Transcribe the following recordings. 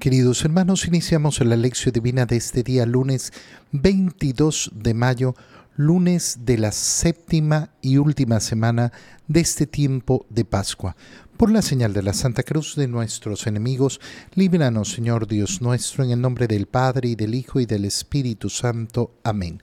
Queridos hermanos, iniciamos la lección divina de este día, lunes 22 de mayo, lunes de la séptima y última semana de este tiempo de Pascua. Por la señal de la Santa Cruz de nuestros enemigos, líbranos, Señor Dios nuestro, en el nombre del Padre y del Hijo y del Espíritu Santo. Amén.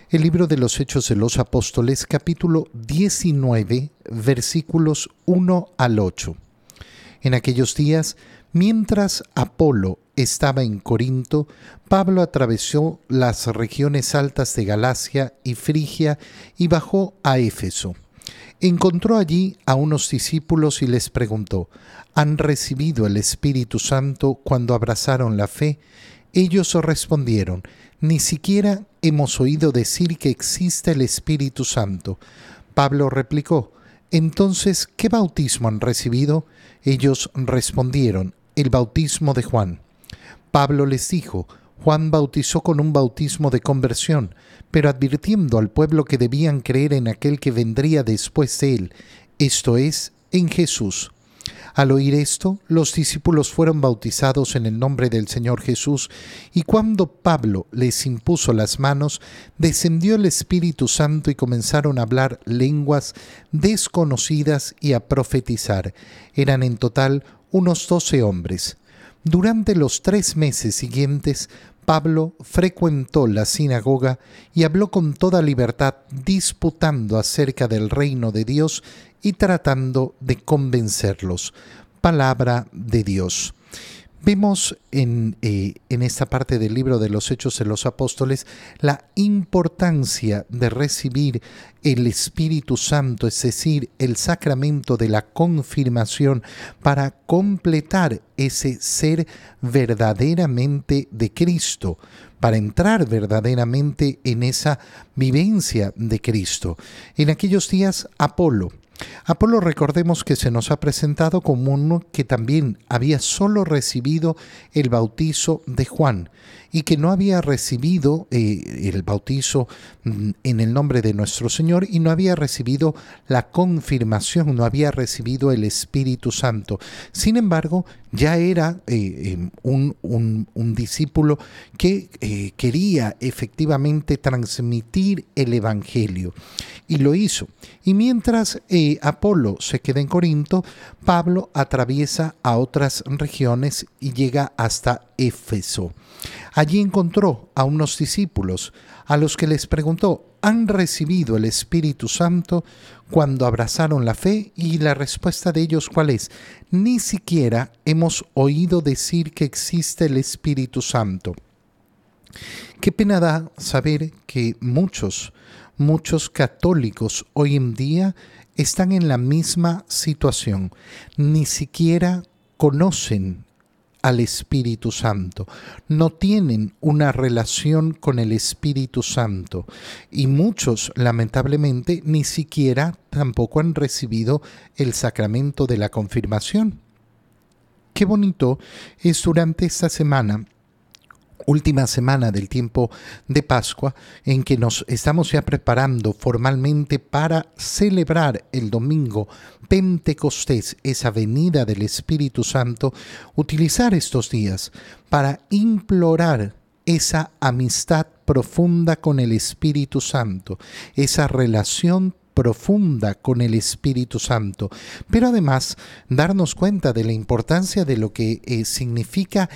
el libro de los Hechos de los Apóstoles, capítulo 19, versículos 1 al 8. En aquellos días, Mientras Apolo estaba en Corinto, Pablo atravesó las regiones altas de Galacia y Frigia y bajó a Éfeso. Encontró allí a unos discípulos y les preguntó, ¿han recibido el Espíritu Santo cuando abrazaron la fe? Ellos respondieron, ni siquiera hemos oído decir que existe el Espíritu Santo. Pablo replicó, entonces, ¿qué bautismo han recibido? Ellos respondieron, el bautismo de Juan. Pablo les dijo, Juan bautizó con un bautismo de conversión, pero advirtiendo al pueblo que debían creer en aquel que vendría después de él, esto es, en Jesús. Al oír esto, los discípulos fueron bautizados en el nombre del Señor Jesús, y cuando Pablo les impuso las manos, descendió el Espíritu Santo y comenzaron a hablar lenguas desconocidas y a profetizar. Eran en total unos doce hombres. Durante los tres meses siguientes, Pablo frecuentó la sinagoga y habló con toda libertad, disputando acerca del reino de Dios y tratando de convencerlos. Palabra de Dios. Vemos en, eh, en, esta parte del libro de los Hechos de los Apóstoles la importancia de recibir el Espíritu Santo, es decir, el sacramento de la confirmación para completar ese ser verdaderamente de Cristo, para entrar verdaderamente en esa vivencia de Cristo. En aquellos días, Apolo, Apolo recordemos que se nos ha presentado como uno que también había solo recibido el bautizo de Juan y que no había recibido eh, el bautizo mm, en el nombre de nuestro Señor y no había recibido la confirmación, no había recibido el Espíritu Santo. Sin embargo, ya era eh, em, un, discípulo que eh, quería efectivamente transmitir el Evangelio y lo hizo. Y mientras Apolo se queda en Corinto, Pablo atraviesa a otras regiones y llega hasta Éfeso. Allí encontró a unos discípulos a los que les preguntó, ¿han recibido el Espíritu Santo cuando abrazaron la fe? Y la respuesta de ellos cuál es? Ni siquiera hemos oído decir que existe el Espíritu Santo. Qué pena da saber que muchos, muchos católicos hoy en día están en la misma situación. Ni siquiera conocen al Espíritu Santo, no tienen una relación con el Espíritu Santo y muchos lamentablemente ni siquiera tampoco han recibido el sacramento de la confirmación. Qué bonito es durante esta semana última semana del tiempo de Pascua en que nos estamos ya preparando formalmente para celebrar el domingo Pentecostés, esa venida del Espíritu Santo, utilizar estos días para implorar esa amistad profunda con el Espíritu Santo, esa relación profunda con el Espíritu Santo, pero además darnos cuenta de la importancia de lo que eh, significa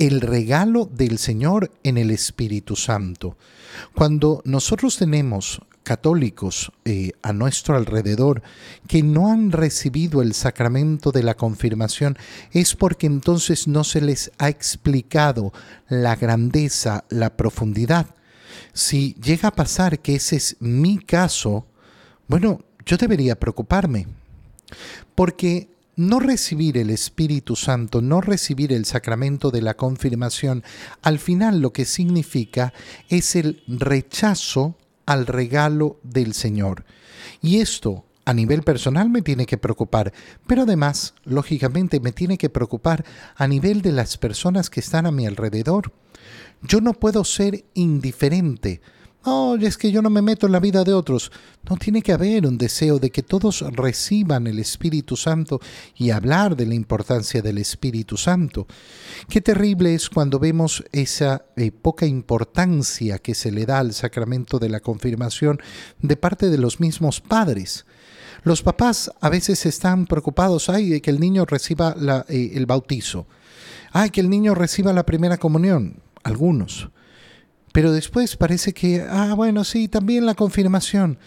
el regalo del Señor en el Espíritu Santo. Cuando nosotros tenemos católicos eh, a nuestro alrededor que no han recibido el sacramento de la confirmación es porque entonces no se les ha explicado la grandeza, la profundidad. Si llega a pasar que ese es mi caso, bueno, yo debería preocuparme, porque no recibir el Espíritu Santo, no recibir el sacramento de la confirmación, al final lo que significa es el rechazo al regalo del Señor. Y esto a nivel personal me tiene que preocupar, pero además, lógicamente, me tiene que preocupar a nivel de las personas que están a mi alrededor. Yo no puedo ser indiferente no, es que yo no me meto en la vida de otros. No tiene que haber un deseo de que todos reciban el Espíritu Santo y hablar de la importancia del Espíritu Santo. Qué terrible es cuando vemos esa eh, poca importancia que se le da al sacramento de la confirmación de parte de los mismos padres. Los papás a veces están preocupados, ay, de que el niño reciba eh, el bautizo, ay, que el niño reciba la primera comunión, algunos pero después parece que, ah, bueno, sí, también la confirmación.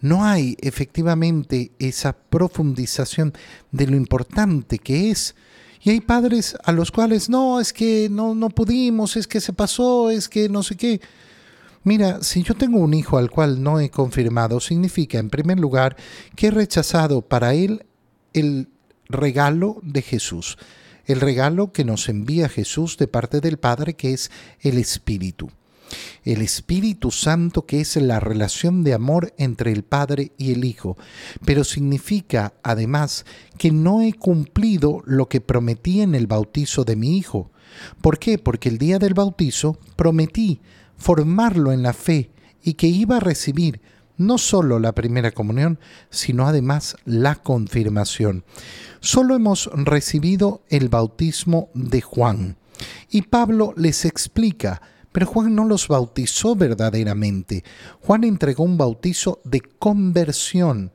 No hay efectivamente esa profundización de lo importante que es. Y hay padres a los cuales, no, es que no, no pudimos, es que se pasó, es que no sé qué. Mira, si yo tengo un hijo al cual no he confirmado, significa, en primer lugar, que he rechazado para él el regalo de Jesús, el regalo que nos envía Jesús de parte del Padre, que es el Espíritu el Espíritu Santo que es la relación de amor entre el Padre y el Hijo, pero significa además que no he cumplido lo que prometí en el bautizo de mi Hijo. ¿Por qué? Porque el día del bautizo prometí formarlo en la fe y que iba a recibir no solo la primera comunión, sino además la confirmación. Solo hemos recibido el bautismo de Juan. Y Pablo les explica pero Juan no los bautizó verdaderamente. Juan entregó un bautizo de conversión.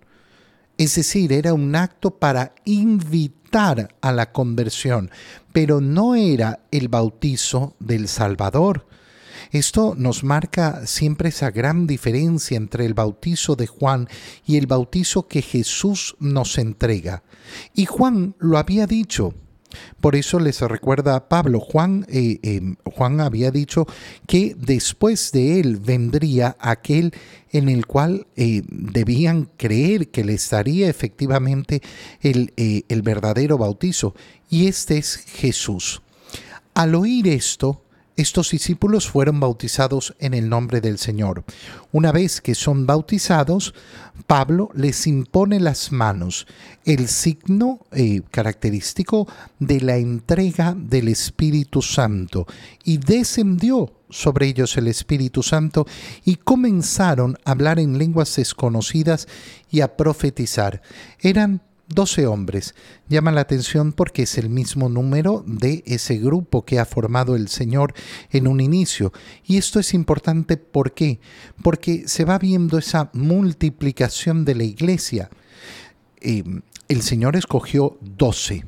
Es decir, era un acto para invitar a la conversión, pero no era el bautizo del Salvador. Esto nos marca siempre esa gran diferencia entre el bautizo de Juan y el bautizo que Jesús nos entrega. Y Juan lo había dicho, por eso les recuerda Pablo, Juan, eh, em, Juan había dicho que después de él vendría aquel en el cual eh, debían creer que les daría efectivamente el, eh, el verdadero bautizo, y este es Jesús. Al oír esto, estos discípulos fueron bautizados en el nombre del Señor. Una vez que son bautizados, Pablo les impone las manos, el signo eh, característico de la entrega del Espíritu Santo, y descendió sobre ellos el Espíritu Santo y comenzaron a hablar en lenguas desconocidas y a profetizar. Eran Doce hombres. Llama la atención porque es el mismo número de ese grupo que ha formado el Señor en un inicio. Y esto es importante ¿por qué? Porque se va viendo esa multiplicación de la iglesia. Eh, el Señor escogió doce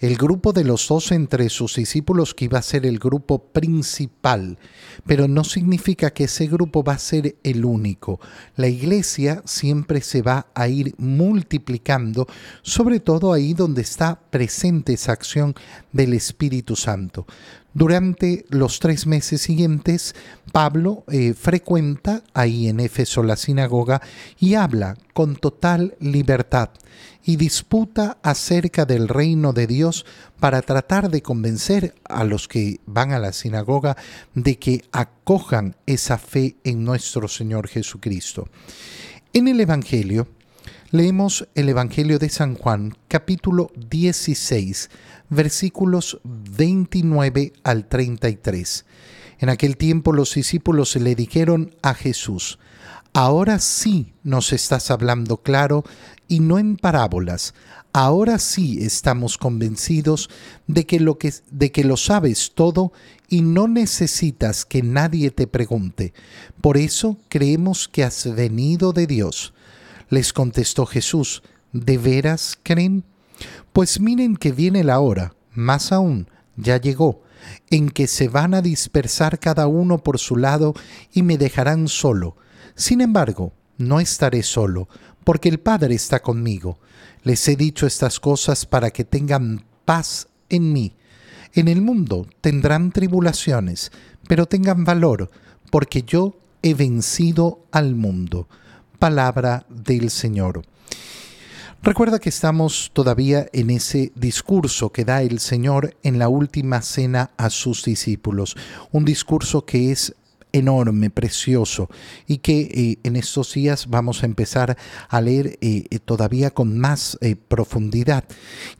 el grupo de los dos entre sus discípulos que iba a ser el grupo principal, pero no significa que ese grupo va a ser el único. La iglesia siempre se va a ir multiplicando, sobre todo ahí donde está presente esa acción del Espíritu Santo. Durante los tres meses siguientes, Pablo eh, frecuenta ahí en Éfeso la sinagoga y habla con total libertad y disputa acerca del reino de Dios para tratar de convencer a los que van a la sinagoga de que acojan esa fe en nuestro Señor Jesucristo. En el Evangelio, leemos el Evangelio de San Juan, capítulo 16, versículos 29 al 33. En aquel tiempo los discípulos le dijeron a Jesús, Ahora sí nos estás hablando claro y no en parábolas. Ahora sí estamos convencidos de que lo, que, de que lo sabes todo y no necesitas que nadie te pregunte. Por eso creemos que has venido de Dios. Les contestó Jesús, ¿de veras creen? Pues miren que viene la hora, más aún, ya llegó, en que se van a dispersar cada uno por su lado y me dejarán solo. Sin embargo, no estaré solo, porque el Padre está conmigo. Les he dicho estas cosas para que tengan paz en mí. En el mundo tendrán tribulaciones, pero tengan valor, porque yo he vencido al mundo. Palabra del Señor. Recuerda que estamos todavía en ese discurso que da el Señor en la última cena a sus discípulos, un discurso que es enorme, precioso, y que eh, en estos días vamos a empezar a leer eh, eh, todavía con más profundidad.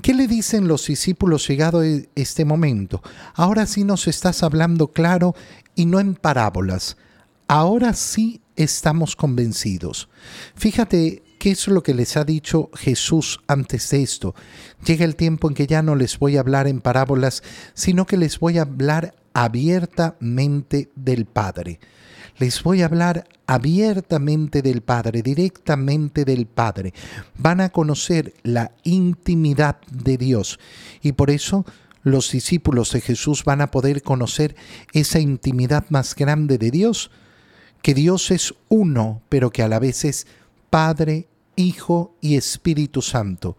¿Qué le dicen los discípulos llegado este momento? Ahora sí nos estás hablando claro y no en parábolas. Ahora sí estamos convencidos. Fíjate ¿Qué es lo que les ha dicho Jesús antes de esto? Llega el tiempo en que ya no les voy a hablar en parábolas, sino que les voy a hablar abiertamente del Padre. Les voy a hablar abiertamente del Padre, directamente del Padre. Van a conocer la intimidad de Dios y por eso los discípulos de Jesús van a poder conocer esa intimidad más grande de Dios, que Dios es uno, pero que a la vez es Padre, Hijo y Espíritu Santo.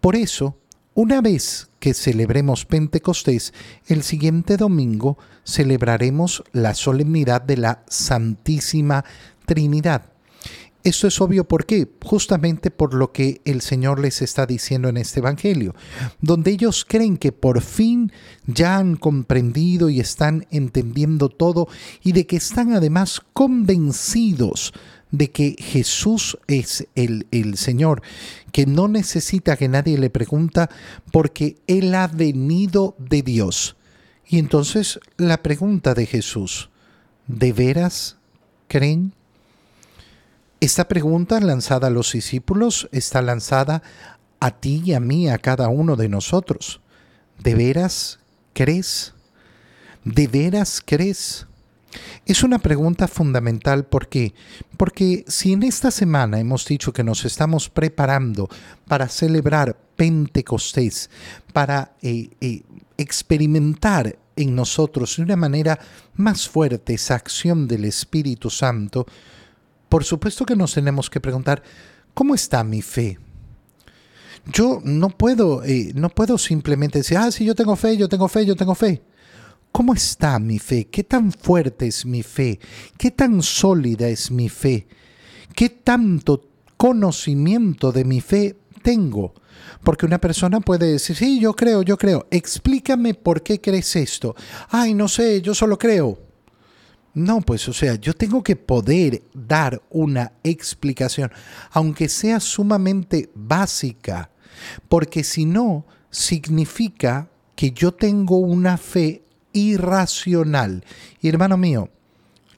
Por eso, una vez que celebremos Pentecostés, el siguiente domingo celebraremos la solemnidad de la Santísima Trinidad. Esto es obvio por qué, justamente por lo que el Señor les está diciendo en este Evangelio, donde ellos creen que por fin ya han comprendido y están entendiendo todo y de que están además convencidos de que Jesús es el, el, Señor, que no necesita que nadie le pregunta porque Él ha venido de Dios. Y entonces la pregunta de Jesús, ¿de veras creen? Esta pregunta lanzada a los discípulos está lanzada a ti y a mí, a cada uno de nosotros. ¿De veras crees? ¿De veras crees? Es una pregunta fundamental porque porque si en esta semana hemos dicho que nos estamos preparando para celebrar Pentecostés, para eh, eh, experimentar en nosotros de una manera más fuerte esa acción del Espíritu Santo, por supuesto que nos tenemos que preguntar, ¿cómo está mi fe? Yo no puedo, eh, no puedo simplemente decir, ah, sí, yo tengo fe, yo tengo fe, yo tengo fe. ¿Cómo está mi fe? ¿Qué tan fuerte es mi fe? ¿Qué tan sólida es mi fe? ¿Qué tanto conocimiento de mi fe tengo? Porque una persona puede decir, sí, yo creo, yo creo. Explícame por qué crees esto. Ay, no sé, yo solo creo. No, pues o sea, yo tengo que poder dar una explicación, aunque sea sumamente básica, porque si no, significa que yo tengo una fe irracional. Y hermano mío,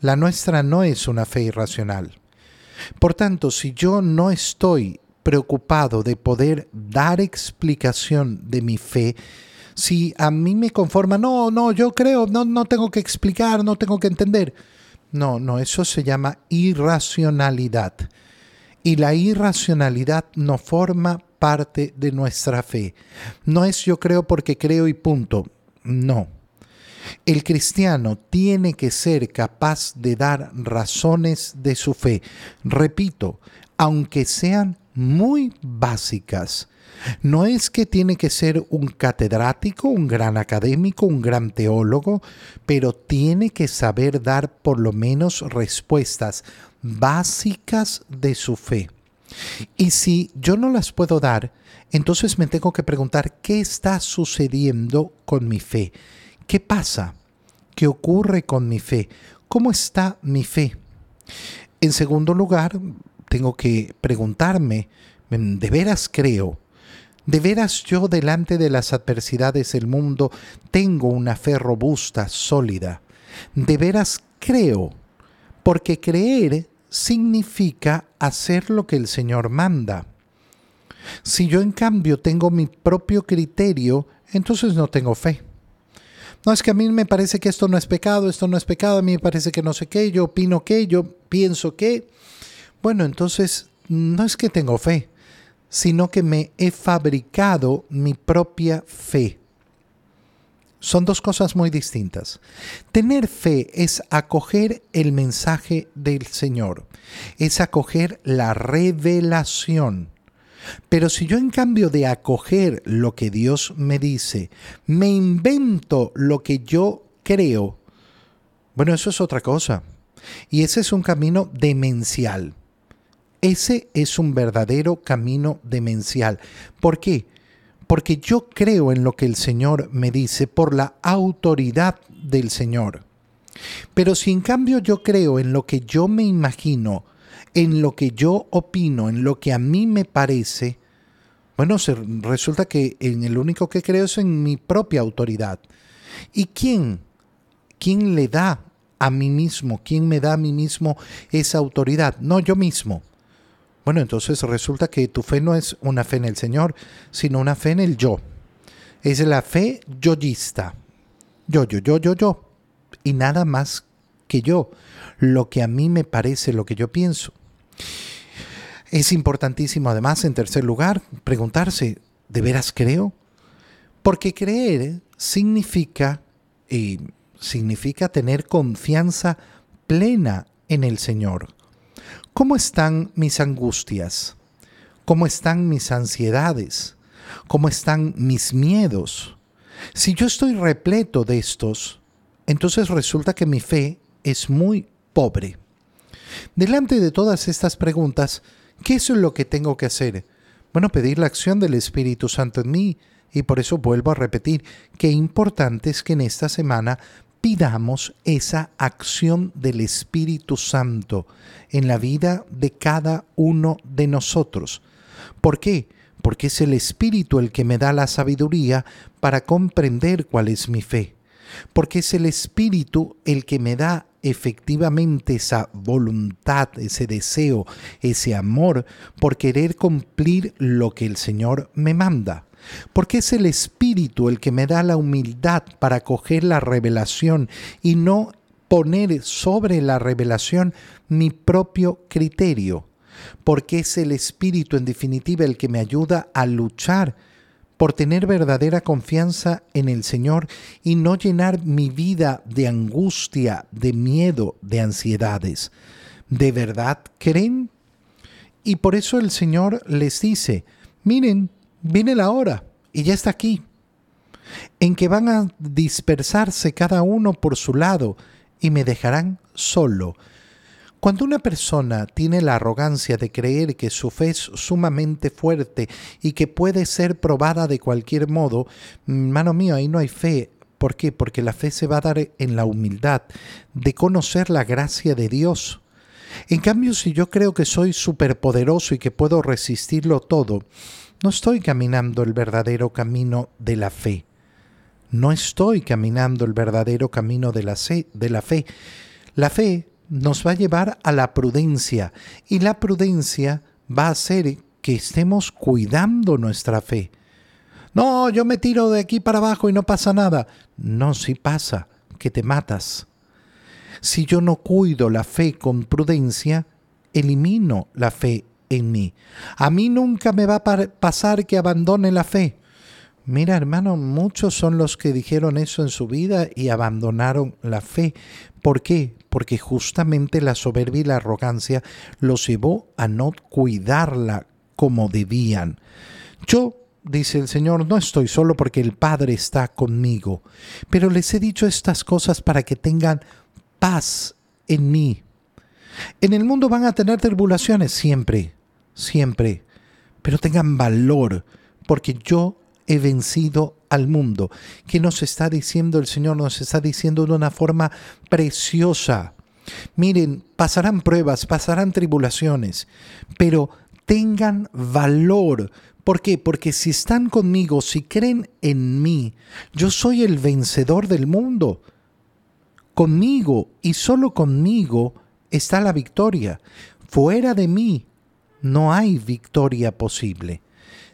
la nuestra no es una fe irracional. Por tanto, si yo no estoy preocupado de poder dar explicación de mi fe, si a mí me conforma, no, no, yo creo, no, no tengo que explicar, no tengo que entender. No, no, eso se llama irracionalidad. Y la irracionalidad no forma parte de nuestra fe. No es yo creo porque creo y punto. No. El cristiano tiene que ser capaz de dar razones de su fe. Repito, aunque sean muy básicas. No es que tiene que ser un catedrático, un gran académico, un gran teólogo, pero tiene que saber dar por lo menos respuestas básicas de su fe. Y si yo no las puedo dar, entonces me tengo que preguntar qué está sucediendo con mi fe. ¿Qué pasa? ¿Qué ocurre con mi fe? ¿Cómo está mi fe? En segundo lugar, tengo que preguntarme, ¿de veras creo? ¿De veras yo delante de las adversidades del mundo tengo una fe robusta, sólida? ¿De veras creo? Porque creer significa hacer lo que el Señor manda. Si yo en cambio tengo mi propio criterio, entonces no tengo fe. No, es que a mí me parece que esto no es pecado, esto no es pecado, a mí me parece que no sé qué, yo opino que, yo pienso que. Bueno, entonces no es que tengo fe, sino que me he fabricado mi propia fe. Son dos cosas muy distintas. Tener fe es acoger el mensaje del Señor, es acoger la revelación. Pero si yo en cambio de acoger lo que Dios me dice, me invento lo que yo creo, bueno, eso es otra cosa. Y ese es un camino demencial. Ese es un verdadero camino demencial. ¿Por qué? Porque yo creo en lo que el Señor me dice por la autoridad del Señor. Pero si en cambio yo creo en lo que yo me imagino, en lo que yo opino, en lo que a mí me parece, bueno, resulta que en el único que creo es en mi propia autoridad. ¿Y quién? ¿Quién le da a mí mismo? ¿Quién me da a mí mismo esa autoridad? No, yo mismo. Bueno, entonces resulta que tu fe no es una fe en el Señor, sino una fe en el yo. Es la fe yoyista. Yo, yo, yo, yo, yo. Y nada más que yo. Lo que a mí me parece, lo que yo pienso. Es importantísimo además, en tercer lugar, preguntarse, ¿de veras creo? Porque creer significa, y significa tener confianza plena en el Señor. ¿Cómo están mis angustias? ¿Cómo están mis ansiedades? ¿Cómo están mis miedos? Si yo estoy repleto de estos, entonces resulta que mi fe es muy pobre. Delante de todas estas preguntas, ¿Qué es lo que tengo que hacer? Bueno, pedir la acción del Espíritu Santo en mí. Y por eso vuelvo a repetir, qué importante es que en esta semana pidamos esa acción del Espíritu Santo en la vida de cada uno de nosotros. ¿Por qué? Porque es el Espíritu el que me da la sabiduría para comprender cuál es mi fe. Porque es el Espíritu el que me da efectivamente esa voluntad, ese deseo, ese amor por querer cumplir lo que el Señor me manda. Porque es el Espíritu el que me da la humildad para coger la revelación y no poner sobre la revelación mi propio criterio. Porque es el Espíritu en definitiva el que me ayuda a luchar por tener verdadera confianza en el Señor y no llenar mi vida de angustia, de miedo, de ansiedades. ¿De verdad creen? Y por eso el Señor les dice, miren, viene la hora y ya está aquí, en que van a dispersarse cada uno por su lado y me dejarán solo. Cuando una persona tiene la arrogancia de creer que su fe es sumamente fuerte y que puede ser probada de cualquier modo, mano mío, ahí no hay fe. ¿Por qué? Porque la fe se va a dar en la humildad de conocer la gracia de Dios. En cambio, si yo creo que soy superpoderoso y que puedo resistirlo todo, no estoy caminando el verdadero camino de la fe. No estoy caminando el verdadero camino de la, de la fe. La fe nos va a llevar a la prudencia y la prudencia va a hacer que estemos cuidando nuestra fe. No, yo me tiro de aquí para abajo y no pasa nada. No, si pasa, que te matas. Si yo no cuido la fe con prudencia, elimino la fe en mí. A mí nunca me va a pasar que abandone la fe. Mira, hermano, muchos son los que dijeron eso en su vida y abandonaron la fe. ¿Por qué? Porque justamente la soberbia y la arrogancia los llevó a no cuidarla como debían. Yo, dice el Señor, no estoy solo porque el Padre está conmigo, pero les he dicho estas cosas para que tengan paz en mí. En el mundo van a tener tribulaciones siempre, siempre, pero tengan valor, porque yo he vencido al mundo. ¿Qué nos está diciendo el Señor? Nos está diciendo de una forma preciosa. Miren, pasarán pruebas, pasarán tribulaciones, pero tengan valor. ¿Por qué? Porque si están conmigo, si creen en mí, yo soy el vencedor del mundo. Conmigo y solo conmigo está la victoria. Fuera de mí no hay victoria posible.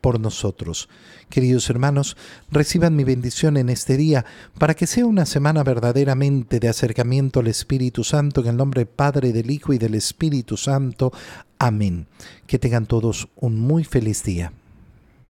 por nosotros. Queridos hermanos, reciban mi bendición en este día para que sea una semana verdaderamente de acercamiento al Espíritu Santo en el nombre del Padre, del Hijo y del Espíritu Santo. Amén. Que tengan todos un muy feliz día.